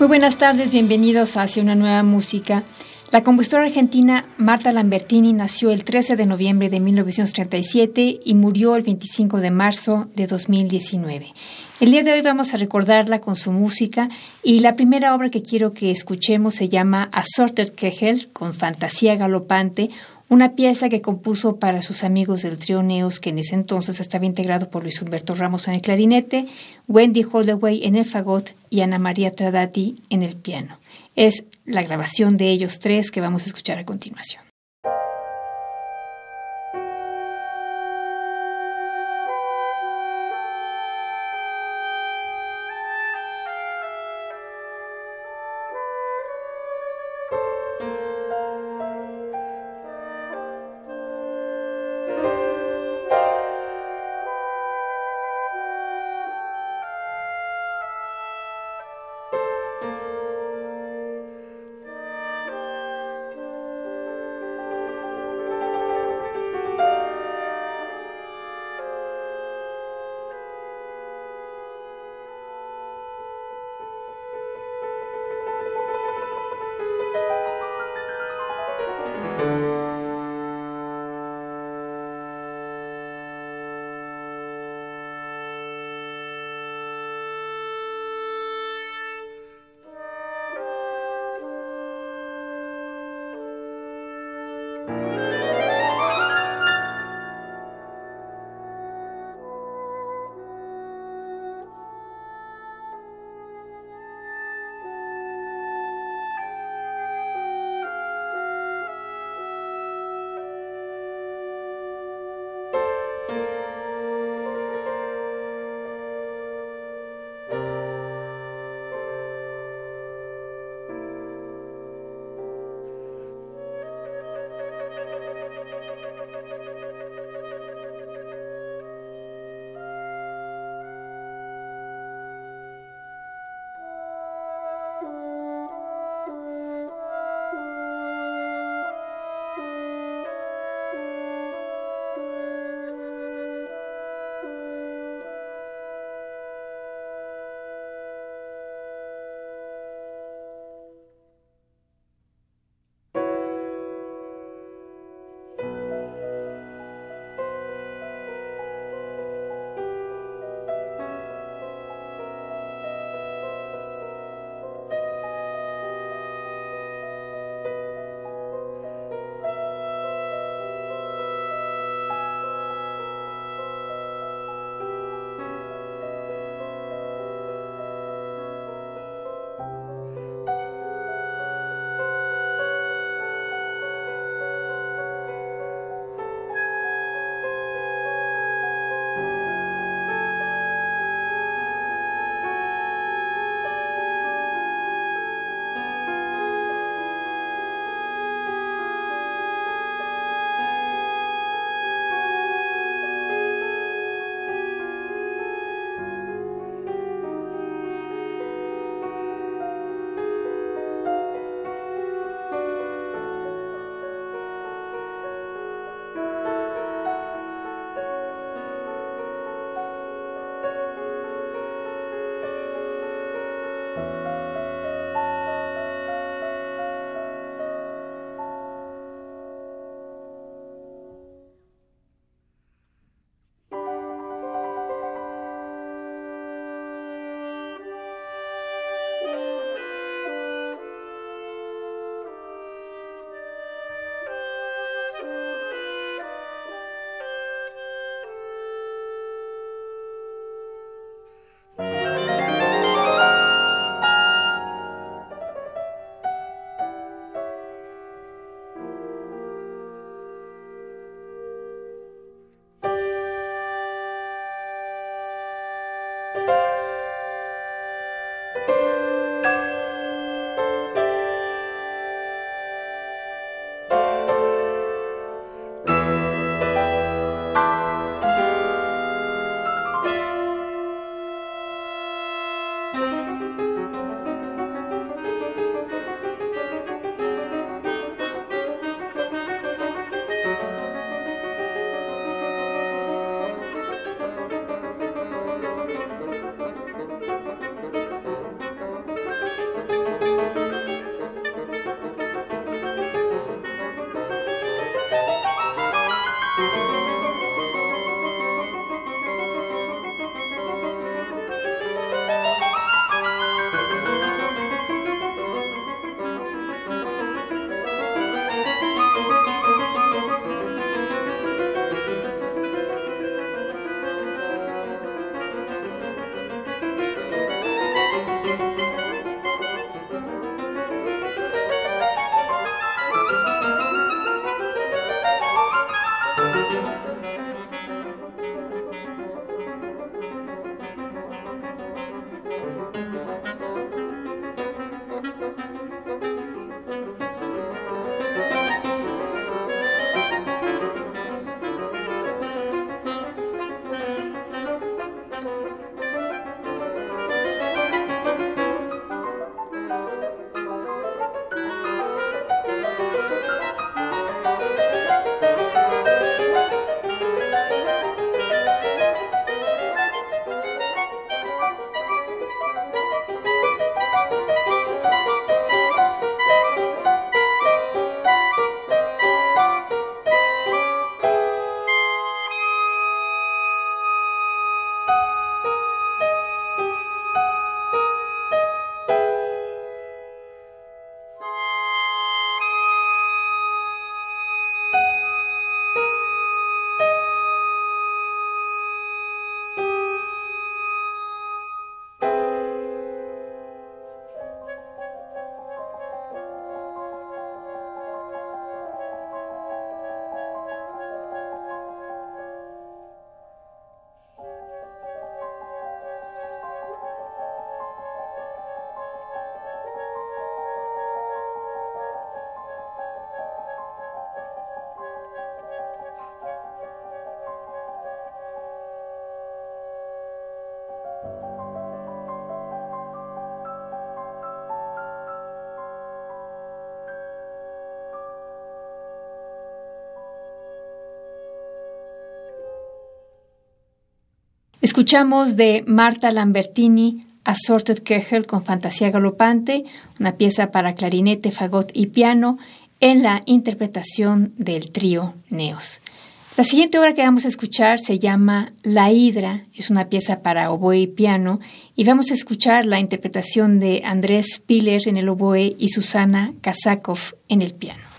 Muy buenas tardes, bienvenidos Hacia una nueva música. La compositora argentina Marta Lambertini nació el 13 de noviembre de 1937 y murió el 25 de marzo de 2019. El día de hoy vamos a recordarla con su música y la primera obra que quiero que escuchemos se llama Assorted Kegel con Fantasía Galopante, una pieza que compuso para sus amigos del trío Neos, que en ese entonces estaba integrado por Luis Humberto Ramos en el clarinete, Wendy Holloway en el fagot y Ana María Tradati en el piano. Es la grabación de ellos tres que vamos a escuchar a continuación. Escuchamos de Marta Lambertini Assorted Kegel con Fantasía Galopante, una pieza para clarinete, fagot y piano en la interpretación del trío Neos. La siguiente obra que vamos a escuchar se llama La Hidra, es una pieza para oboe y piano, y vamos a escuchar la interpretación de Andrés Piller en el oboe y Susana Kazakov en el piano.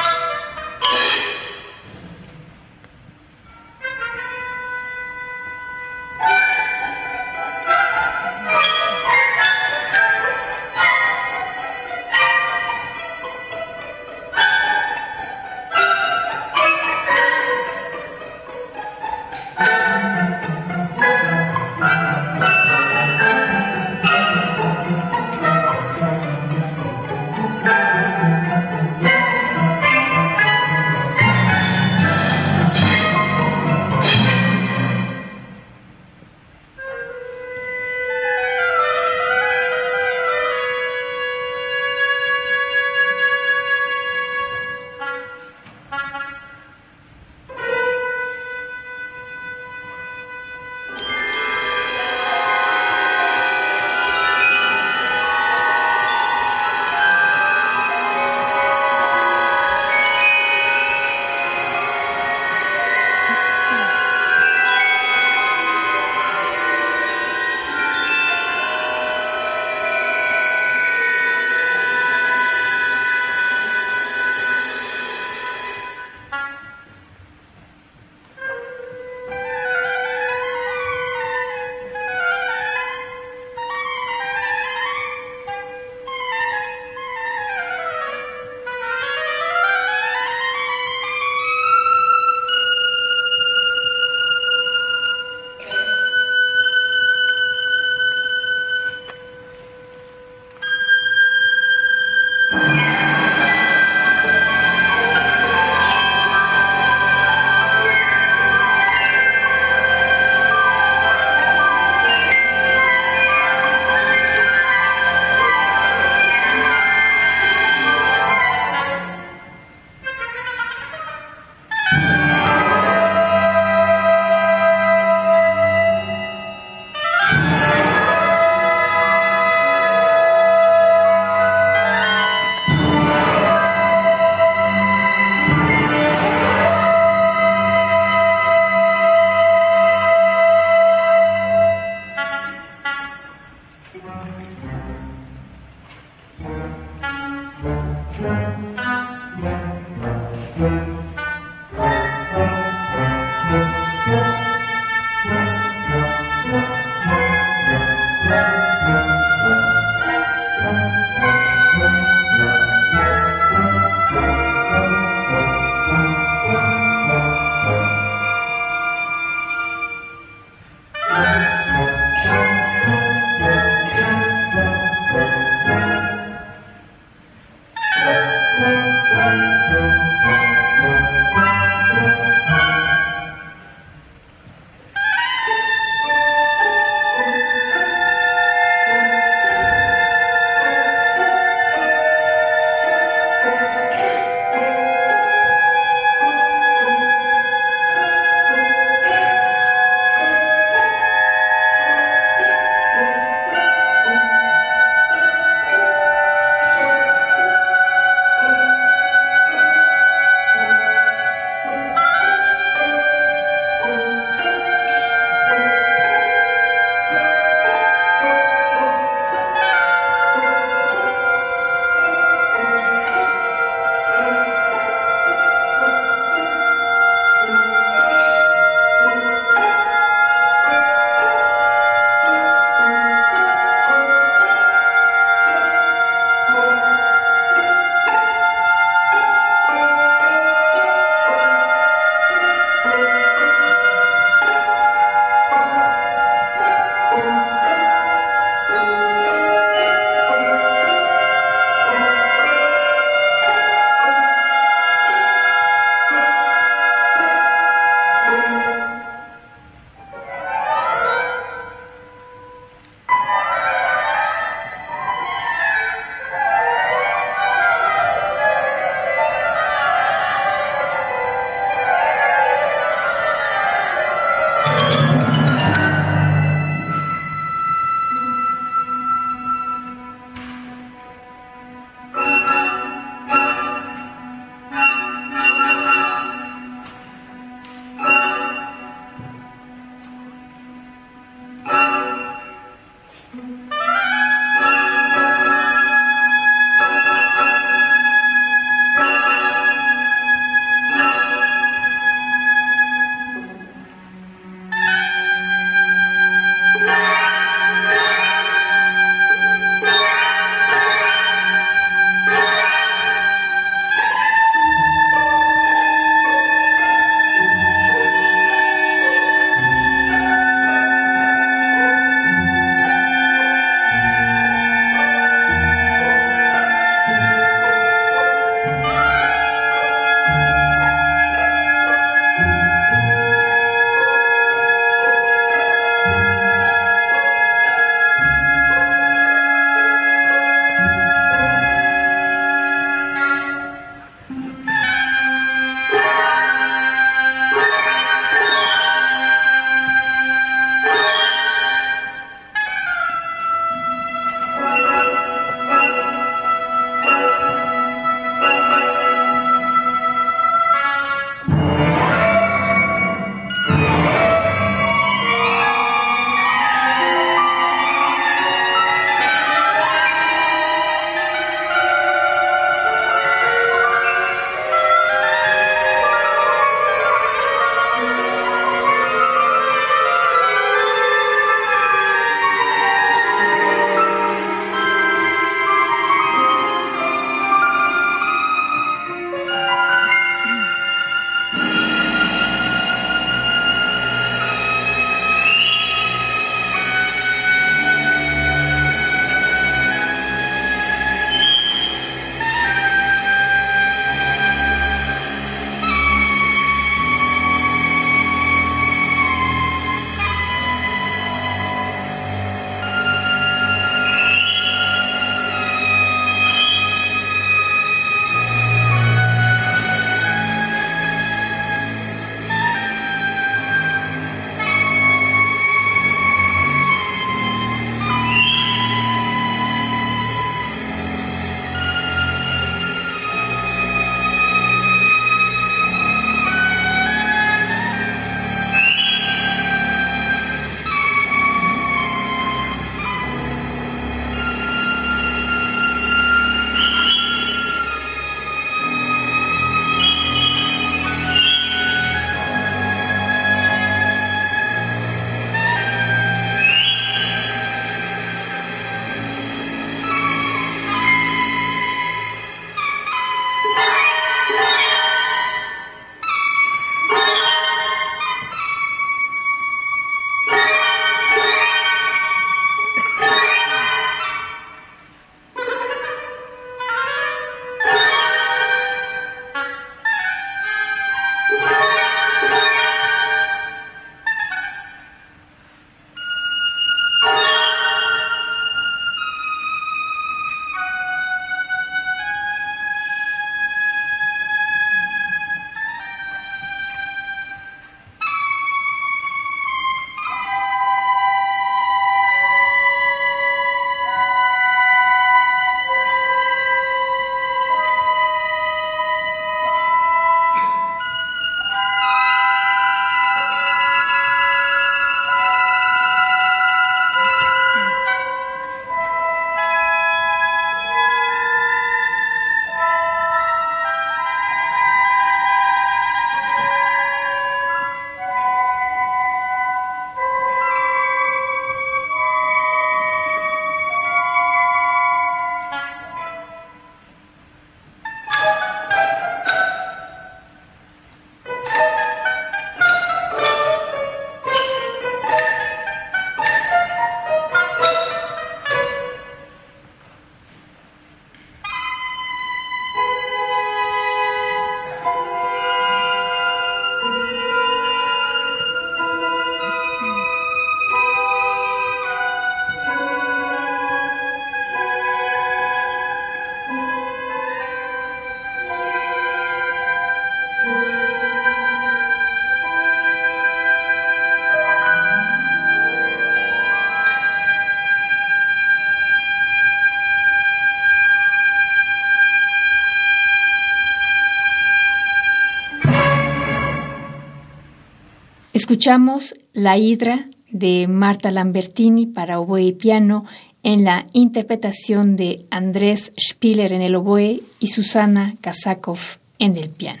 Escuchamos La Hidra de Marta Lambertini para oboe y piano en la interpretación de Andrés Spiller en el oboe y Susana Kazakov en el piano.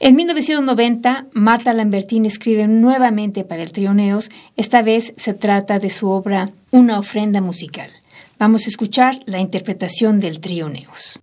En 1990, Marta Lambertini escribe nuevamente para el Trioneos. Esta vez se trata de su obra Una ofrenda musical. Vamos a escuchar la interpretación del Trioneos.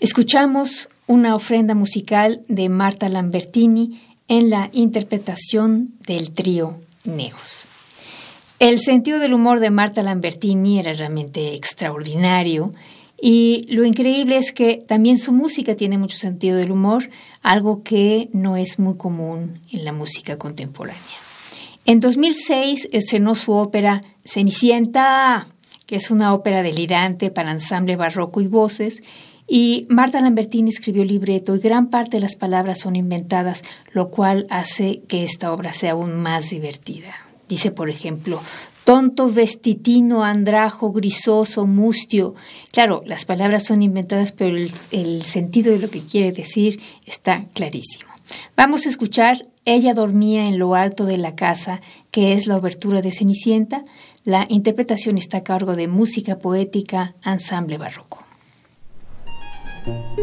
Escuchamos una ofrenda musical de Marta Lambertini en la interpretación del trío Neos. El sentido del humor de Marta Lambertini era realmente extraordinario y lo increíble es que también su música tiene mucho sentido del humor, algo que no es muy común en la música contemporánea. En 2006 estrenó su ópera Cenicienta, que es una ópera delirante para ensamble barroco y voces, y Marta Lambertini escribió el libreto y gran parte de las palabras son inventadas, lo cual hace que esta obra sea aún más divertida. Dice, por ejemplo, tonto, vestitino, andrajo, grisoso, mustio. Claro, las palabras son inventadas, pero el, sentido de lo que quiere decir está clarísimo. Vamos a escuchar Ella dormía en lo alto de la casa, que es la obertura de Cenicienta. La interpretación está a cargo de música poética, ensamble barroco. Mm-hmm.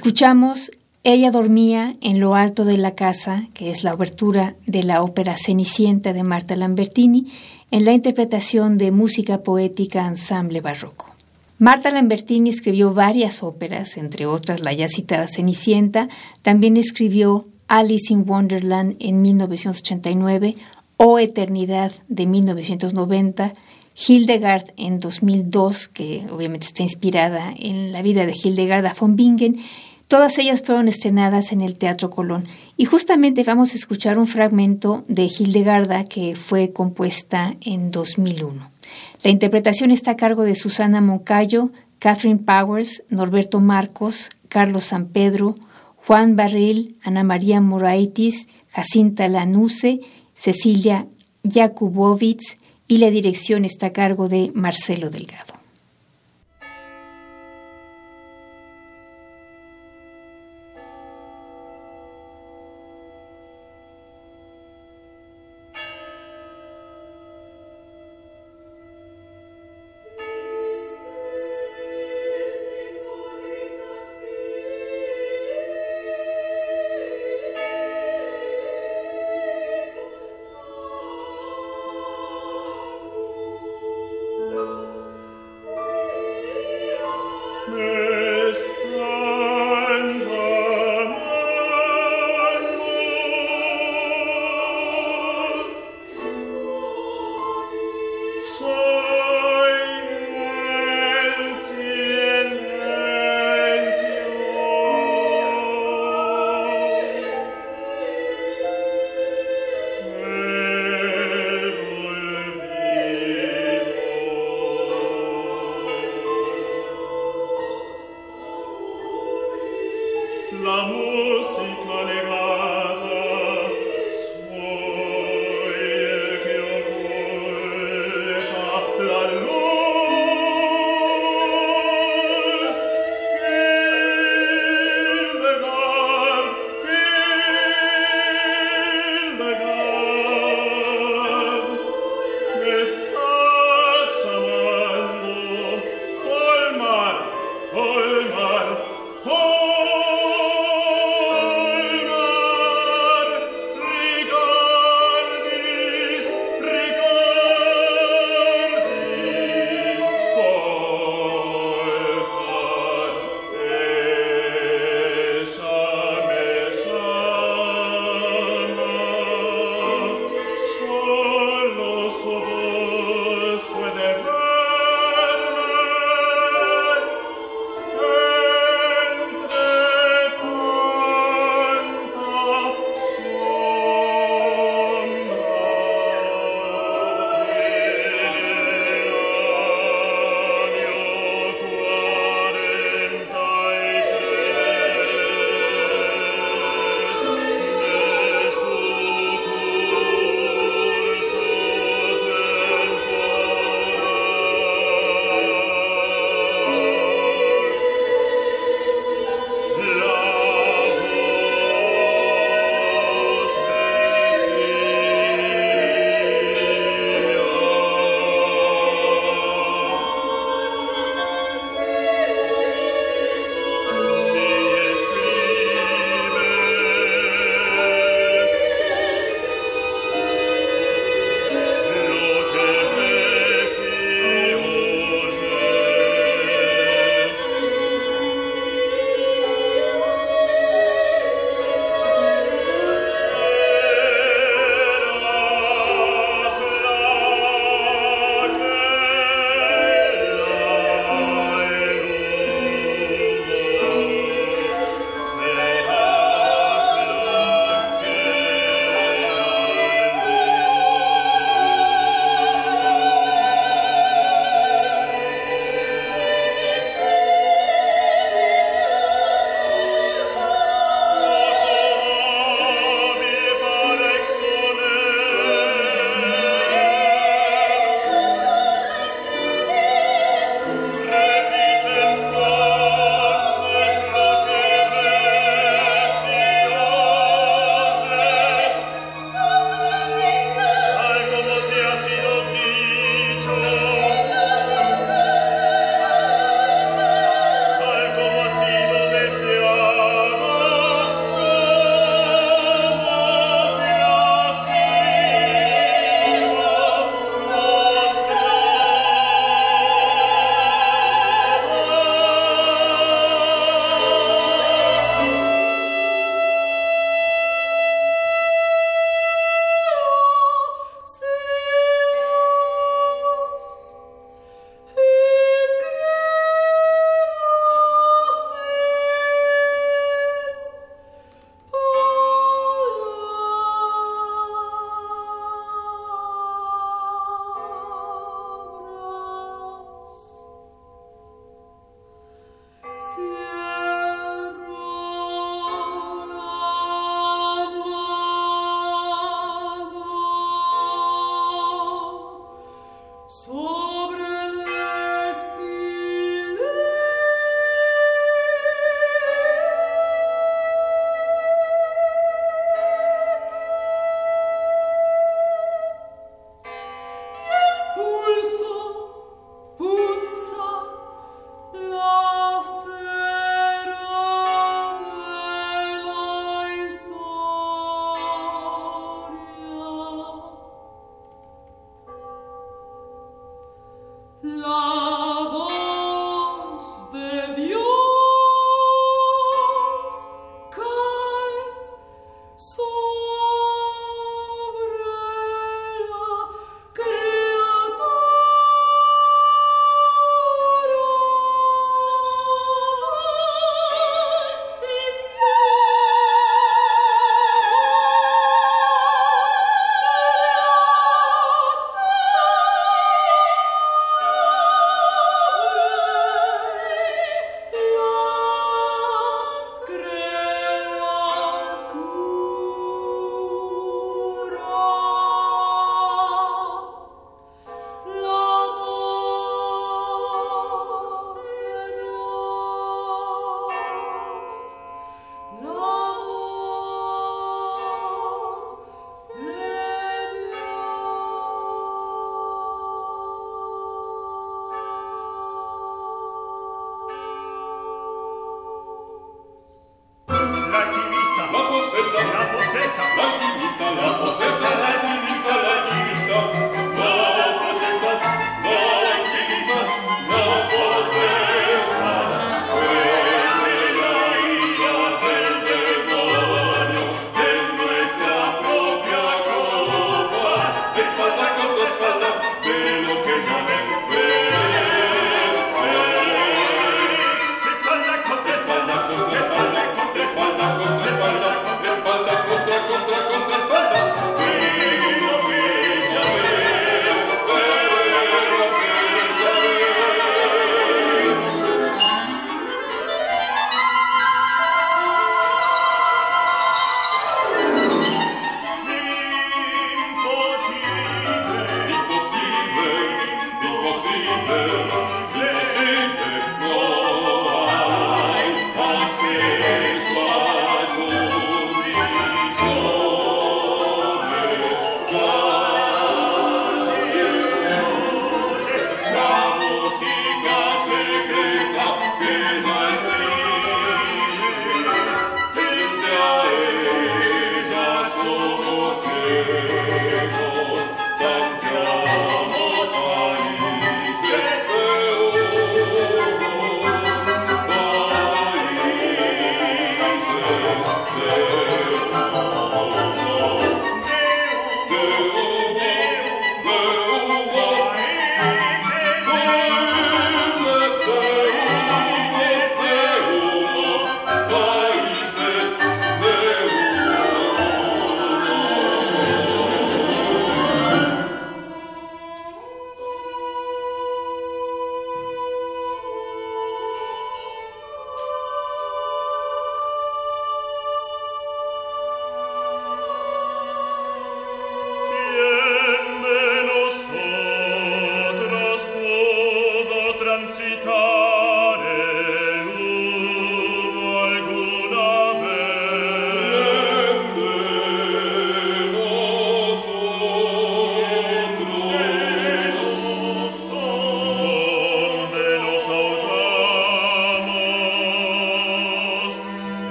Escuchamos Ella dormía en lo alto de la casa, que es la obertura de la ópera Cenicienta de Marta Lambertini, en la interpretación de música poética ensamble barroco. Marta Lambertini escribió varias óperas, entre otras la ya citada Cenicienta, también escribió Alice in Wonderland en 1989, O Eternidad de 1990, Hildegard en 2002, que obviamente está inspirada en la vida de Hildegard von Bingen. Todas ellas fueron estrenadas en el Teatro Colón. Y justamente vamos a escuchar un fragmento de Hildegarda que fue compuesta en 2001. La interpretación está a cargo de Susana Moncayo, Catherine Powers, Norberto Marcos, Carlos San Pedro, Juan Barril, Ana María Moraitis, Jacinta Lanusse, Cecilia Jakubowicz, y la dirección está a cargo de Marcelo Delgado.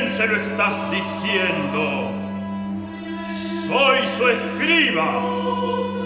Quién se lo estás diciendo? Soy su escriba.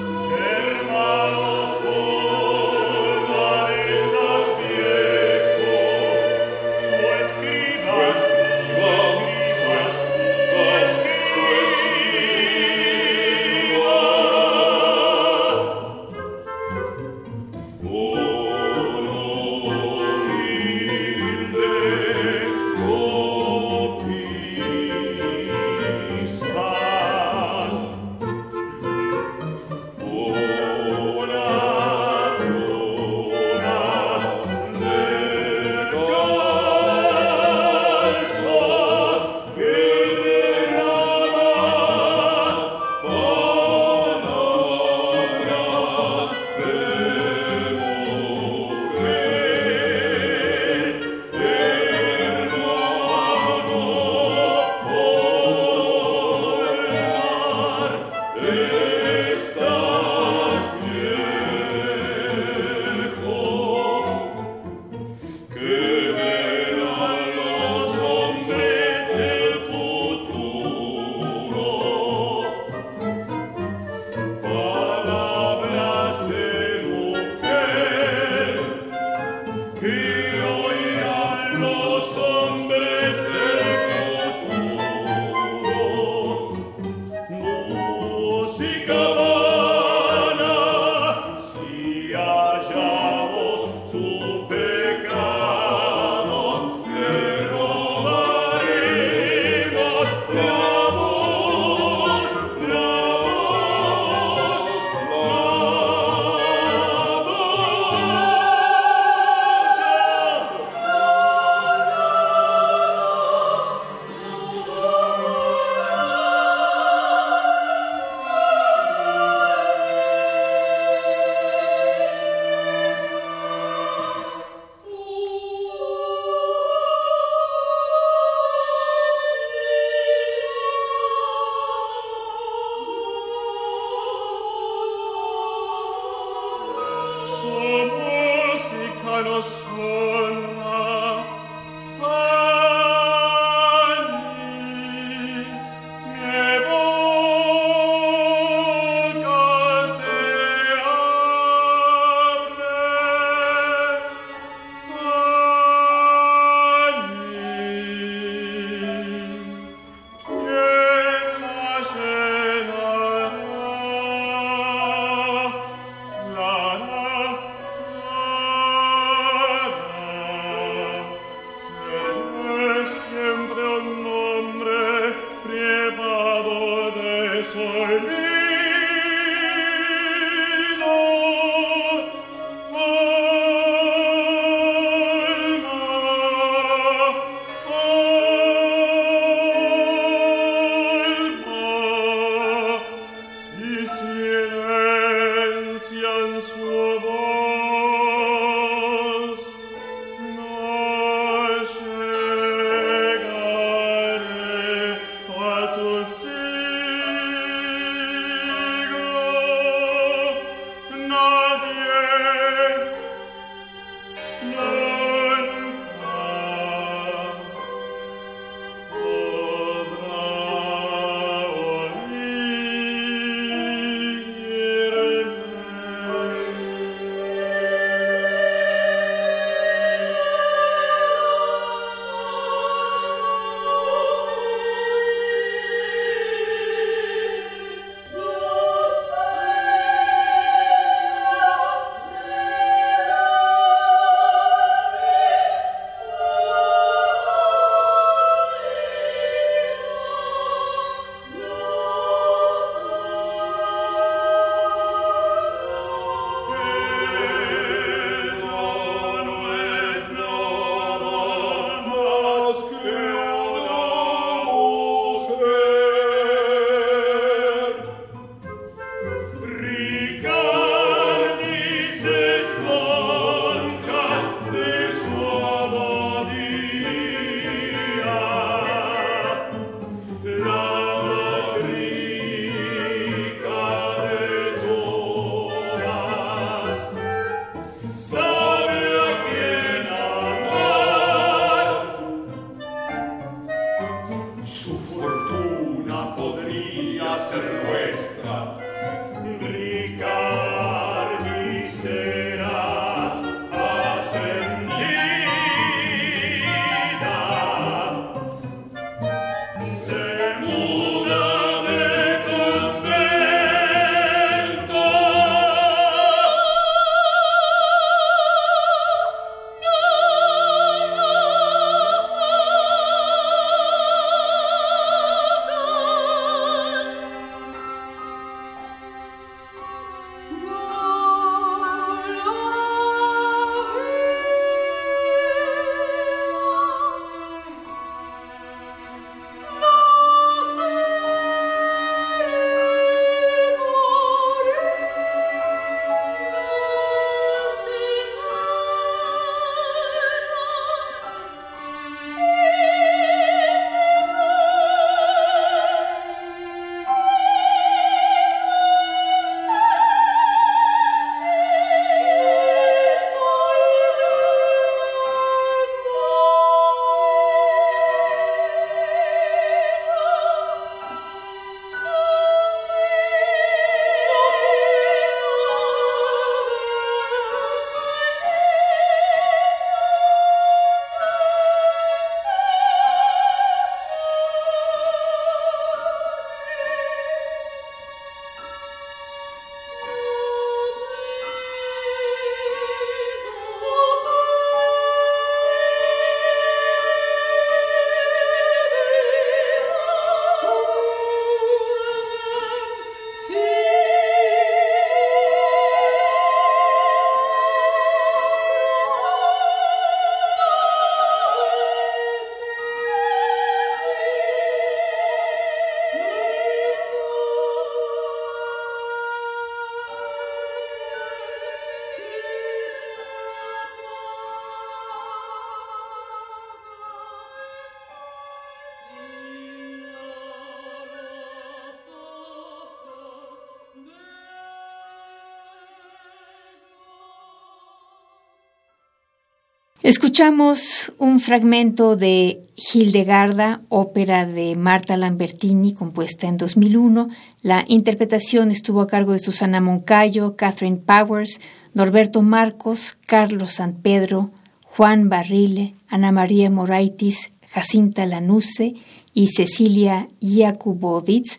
Escuchamos un fragmento de Hildegarda, ópera de Marta Lambertini, compuesta en 2001. La interpretación estuvo a cargo de Susana Moncayo, Catherine Powers, Norberto Marcos, Carlos San Pedro, Juan Barrile, Ana María Moraitis, Jacinta Lanusse y Cecilia Jakubowicz,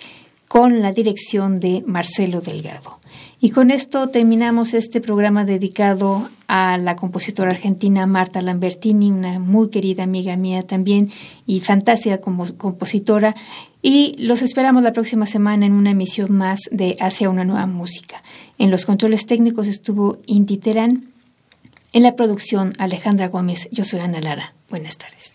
con la dirección de Marcelo Delgado. Y con esto terminamos este programa dedicado a la compositora argentina Marta Lambertini, una muy querida amiga mía también y fantástica compositora. Y los esperamos la próxima semana en una emisión más de Hacia una nueva música. En los controles técnicos estuvo Inti Terán. En la producción, Alejandra Gómez. Yo soy Ana Lara. Buenas tardes.